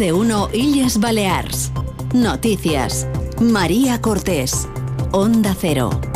de uno Illes Balears. Noticias. María Cortés. Onda Cero.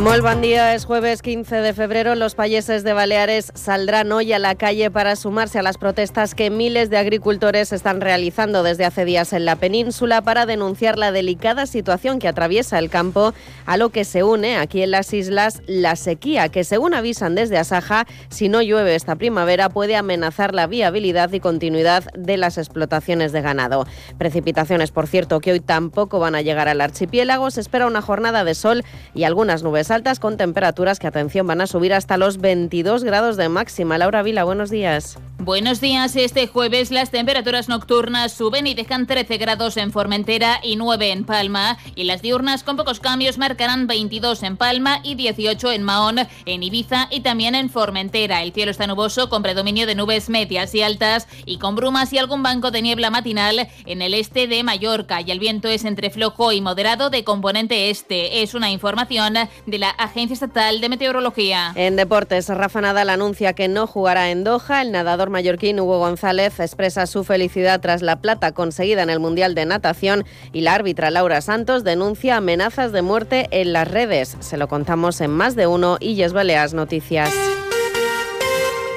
Muy buen día, es jueves 15 de febrero. Los payeses de Baleares saldrán hoy a la calle para sumarse a las protestas que miles de agricultores están realizando desde hace días en la península para denunciar la delicada situación que atraviesa el campo, a lo que se une aquí en las islas la sequía, que según avisan desde Asaja, si no llueve esta primavera puede amenazar la viabilidad y continuidad de las explotaciones de ganado. Precipitaciones, por cierto, que hoy tampoco van a llegar al archipiélago. Se espera una jornada de sol y algunas nubes altas con temperaturas que, atención, van a subir hasta los 22 grados de máxima. Laura Vila, buenos días. Buenos días. Este jueves las temperaturas nocturnas suben y dejan 13 grados en Formentera y 9 en Palma. Y las diurnas con pocos cambios marcarán 22 en Palma y 18 en Mahón, en Ibiza y también en Formentera. El cielo está nuboso con predominio de nubes medias y altas y con brumas y algún banco de niebla matinal en el este de Mallorca. Y el viento es entre flojo y moderado de componente este. Es una información de la Agencia Estatal de Meteorología. En deportes, Rafa Nadal anuncia que no jugará en Doha. El nadador mallorquín Hugo González expresa su felicidad tras la plata conseguida en el Mundial de Natación y la árbitra Laura Santos denuncia amenazas de muerte en las redes. Se lo contamos en más de uno y Yes Baleas Noticias.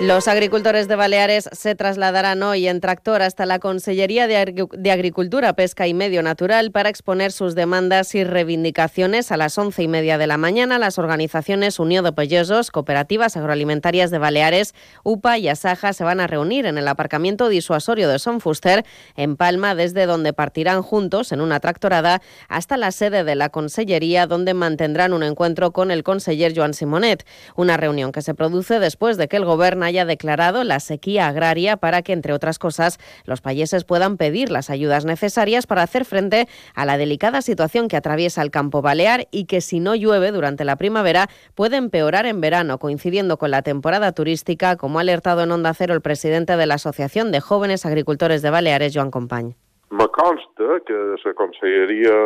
Los agricultores de Baleares se trasladarán hoy en tractor hasta la Consellería de Agricultura, Pesca y Medio Natural para exponer sus demandas y reivindicaciones. A las once y media de la mañana, las organizaciones Unión de Pellosos, Cooperativas Agroalimentarias de Baleares, UPA y Asaja se van a reunir en el aparcamiento disuasorio de Son Fuster, en Palma, desde donde partirán juntos en una tractorada hasta la sede de la Consellería, donde mantendrán un encuentro con el conseller Joan Simonet. Una reunión que se produce después de que el Gobierno haya declarado la sequía agraria para que, entre otras cosas, los payeses puedan pedir las ayudas necesarias para hacer frente a la delicada situación que atraviesa el campo balear y que, si no llueve durante la primavera, puede empeorar en verano, coincidiendo con la temporada turística, como ha alertado en Onda Cero el presidente de la Asociación de Jóvenes Agricultores de Baleares, Joan Company. Me consta que la Conselleria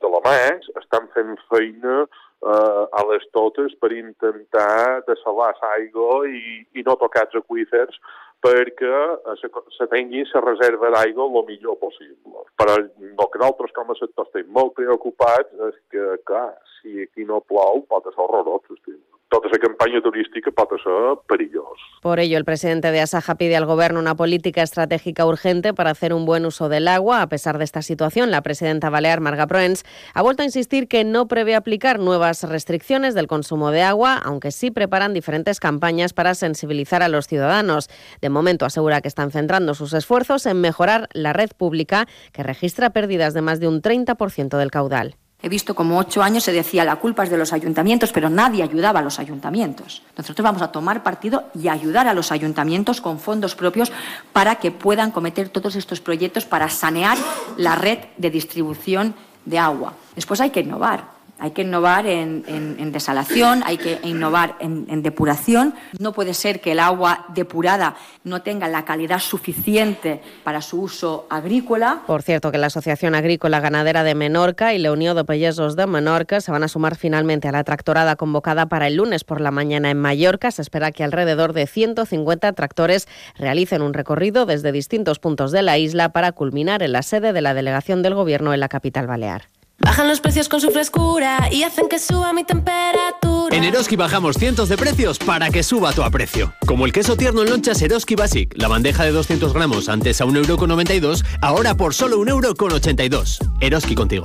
de la MES estan fent feina eh, a les totes per intentar desalar l'aigua i, i no tocar els aquífers perquè se, se tingui la reserva d'aigua el millor possible. Però el que nosaltres com a sector estem molt preocupats és que, clar, si aquí no plou pot ser horrorós, estic toda esa campaña turística puede ser. Por ello, el presidente de Asaja pide al Gobierno una política estratégica urgente para hacer un buen uso del agua. A pesar de esta situación, la presidenta balear, Marga Proens, ha vuelto a insistir que no prevé aplicar nuevas restricciones del consumo de agua, aunque sí preparan diferentes campañas para sensibilizar a los ciudadanos. De momento, asegura que están centrando sus esfuerzos en mejorar la red pública, que registra pérdidas de más de un 30% del caudal. He visto como ocho años se decía la culpa es de los ayuntamientos, pero nadie ayudaba a los ayuntamientos. Nosotros vamos a tomar partido y ayudar a los ayuntamientos con fondos propios para que puedan cometer todos estos proyectos para sanear la red de distribución de agua. Después hay que innovar. Hay que innovar en, desalación, hay que innovar en, depuración. No puede ser que el agua depurada no tenga la calidad suficiente para su uso agrícola. Por cierto, que la Asociación Agrícola Ganadera de Menorca y la Unión de Pellesos de Menorca se van a sumar finalmente a la tractorada convocada para el lunes por la mañana en Mallorca. Se espera que alrededor de 150 tractores realicen un recorrido desde distintos puntos de la isla para culminar en la sede de la delegación del Gobierno en la capital balear. Bajan los precios con su frescura y hacen que suba mi temperatura. En Eroski bajamos cientos de precios para que suba tu aprecio. Como el queso tierno en lonchas Eroski Basic, la bandeja de 200 gramos antes a 1,92€, ahora por solo 1,82€. Eroski contigo.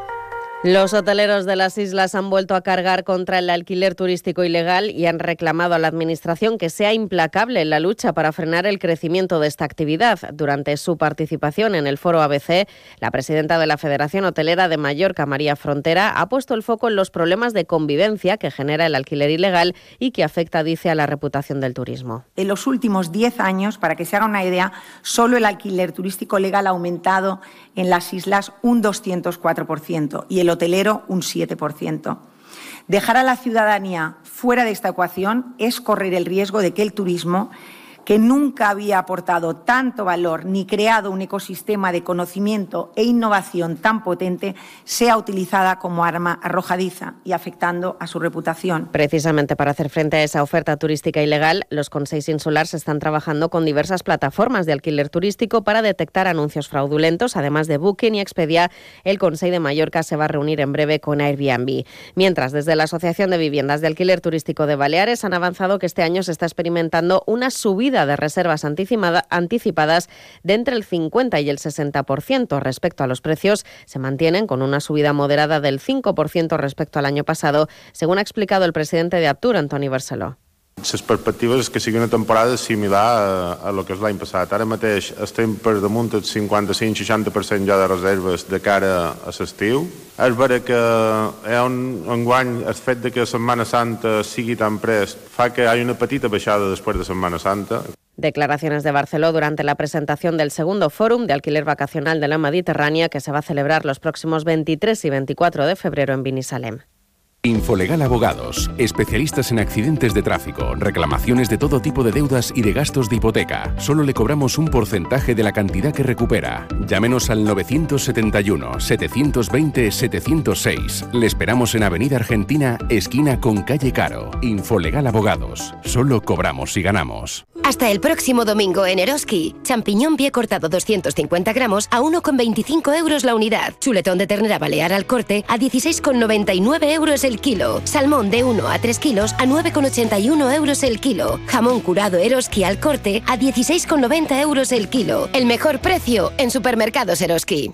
Los hoteleros de las islas han vuelto a cargar contra el alquiler turístico ilegal y han reclamado a la Administración que sea implacable en la lucha para frenar el crecimiento de esta actividad. Durante su participación en el foro ABC, la presidenta de la Federación Hotelera de Mallorca, María Frontera, ha puesto el foco en los problemas de convivencia que genera el alquiler ilegal y que afecta, dice, a la reputación del turismo. En los últimos 10 años, para que se haga una idea, solo el alquiler turístico legal ha aumentado en las islas un 204% y el hotelero un 7%. Dejar a la ciudadanía fuera de esta ecuación es correr el riesgo de que el turismo que nunca había aportado tanto valor ni creado un ecosistema de conocimiento e innovación tan potente, sea utilizada como arma arrojadiza y afectando a su reputación. Precisamente para hacer frente a esa oferta turística ilegal, los Consejos Insulares están trabajando con diversas plataformas de alquiler turístico para detectar anuncios fraudulentos. Además de Booking y Expedia, el Consejo de Mallorca se va a reunir en breve con Airbnb. Mientras, desde la Asociación de Viviendas de Alquiler Turístico de Baleares han avanzado que este año se está experimentando una subida de reservas anticipadas de entre el 50 y el 60%. Respecto a los precios, se mantienen con una subida moderada del 5% respecto al año pasado, según ha explicado el presidente de Aptur, Antoni Barceló. Les perspectives és que sigui una temporada similar a, a lo que és l'any passat. Ara mateix estem per damunt del 55-60% ja de reserves de cara a l'estiu. És vera que hi ha un enguany el fet de que Setmana Santa sigui tan prest fa que hi hagi una petita baixada després de Setmana Santa. Declaraciones de Barceló durante la presentación del segundo Fórum de Alquiler Vacacional de la Mediterránea que se va a celebrar los próximos 23 y 24 de febrero en Binisalem. Infolegal Abogados, especialistas en accidentes de tráfico, reclamaciones de todo tipo de deudas y de gastos de hipoteca. Solo le cobramos un porcentaje de la cantidad que recupera. Llámenos al 971-720-706. Le esperamos en Avenida Argentina, esquina con calle Caro. Infolegal Abogados. Solo cobramos si ganamos. Hasta el próximo domingo en Eroski. Champiñón pie cortado 250 gramos a 1,25 euros la unidad. Chuletón de ternera balear al corte a 16,99 euros el kilo. Salmón de 1 a 3 kilos a 9,81 euros el kilo. Jamón curado Eroski al corte a 16,90 euros el kilo. El mejor precio en supermercados Eroski.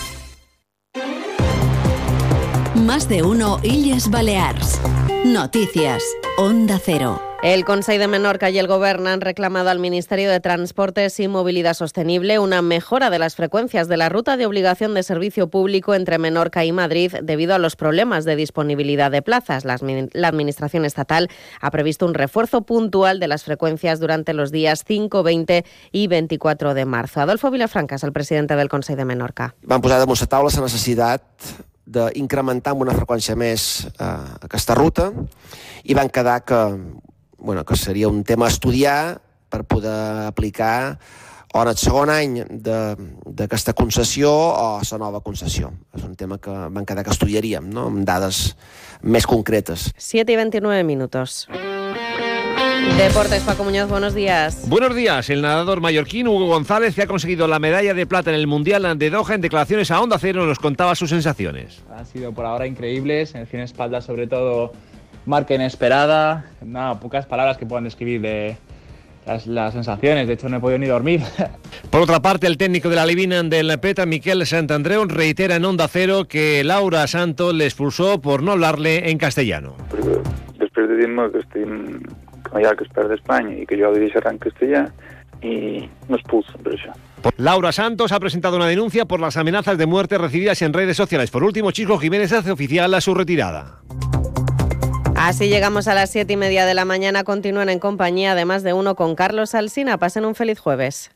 Más de uno Illes Balears. Noticias. Onda Cero. El Consejo de Menorca y el Gobierno han reclamado al Ministerio de Transportes y Movilidad Sostenible una mejora de las frecuencias de la ruta de obligación de servicio público entre Menorca y Madrid debido a los problemas de disponibilidad de plazas. La, la Administración estatal ha previsto un refuerzo puntual de las frecuencias durante los días 5, 20 y 24 de marzo. Adolfo Vilafranca es el presidente del Consejo de Menorca. Van posar damunt la taula la necessitat d'incrementar amb una freqüència més eh, aquesta ruta i van quedar que, bueno, que seria un tema a estudiar per poder aplicar o en el segon any d'aquesta concessió o la nova concessió. És un tema que van quedar que estudiaríem, no? amb dades més concretes. 7 y 29 minutos. Deportes, Paco Muñoz, buenos días. Buenos días. El nadador mallorquín Hugo González, que ha conseguido la medalla de plata en el Mundial de Doha, en declaraciones a Onda Cero, nos contaba sus sensaciones. Han sido por ahora increíbles, en el 100 espalda sobre todo, marca inesperada, nada, pocas palabras que puedan describir de las, las, sensaciones, de hecho no he podido ni dormir. Por otra parte, el técnico de la Livina del PETA, Miquel Santandreu, reitera en Onda Cero que Laura Santos le expulsó por no hablarle en castellano. Después de dir-me que estem allà que es perd d'Espanya i que jo dirigiré en castellà i m'expulsen per això. Laura Santos ha presentado una denuncia por las amenazas de muerte recibidas en redes sociales. Por último, Chico Jiménez hace oficial a su retirada. Así llegamos a las siete y media de la mañana. Continúan en compañía, además de uno, con Carlos Alsina. Pasen un feliz jueves.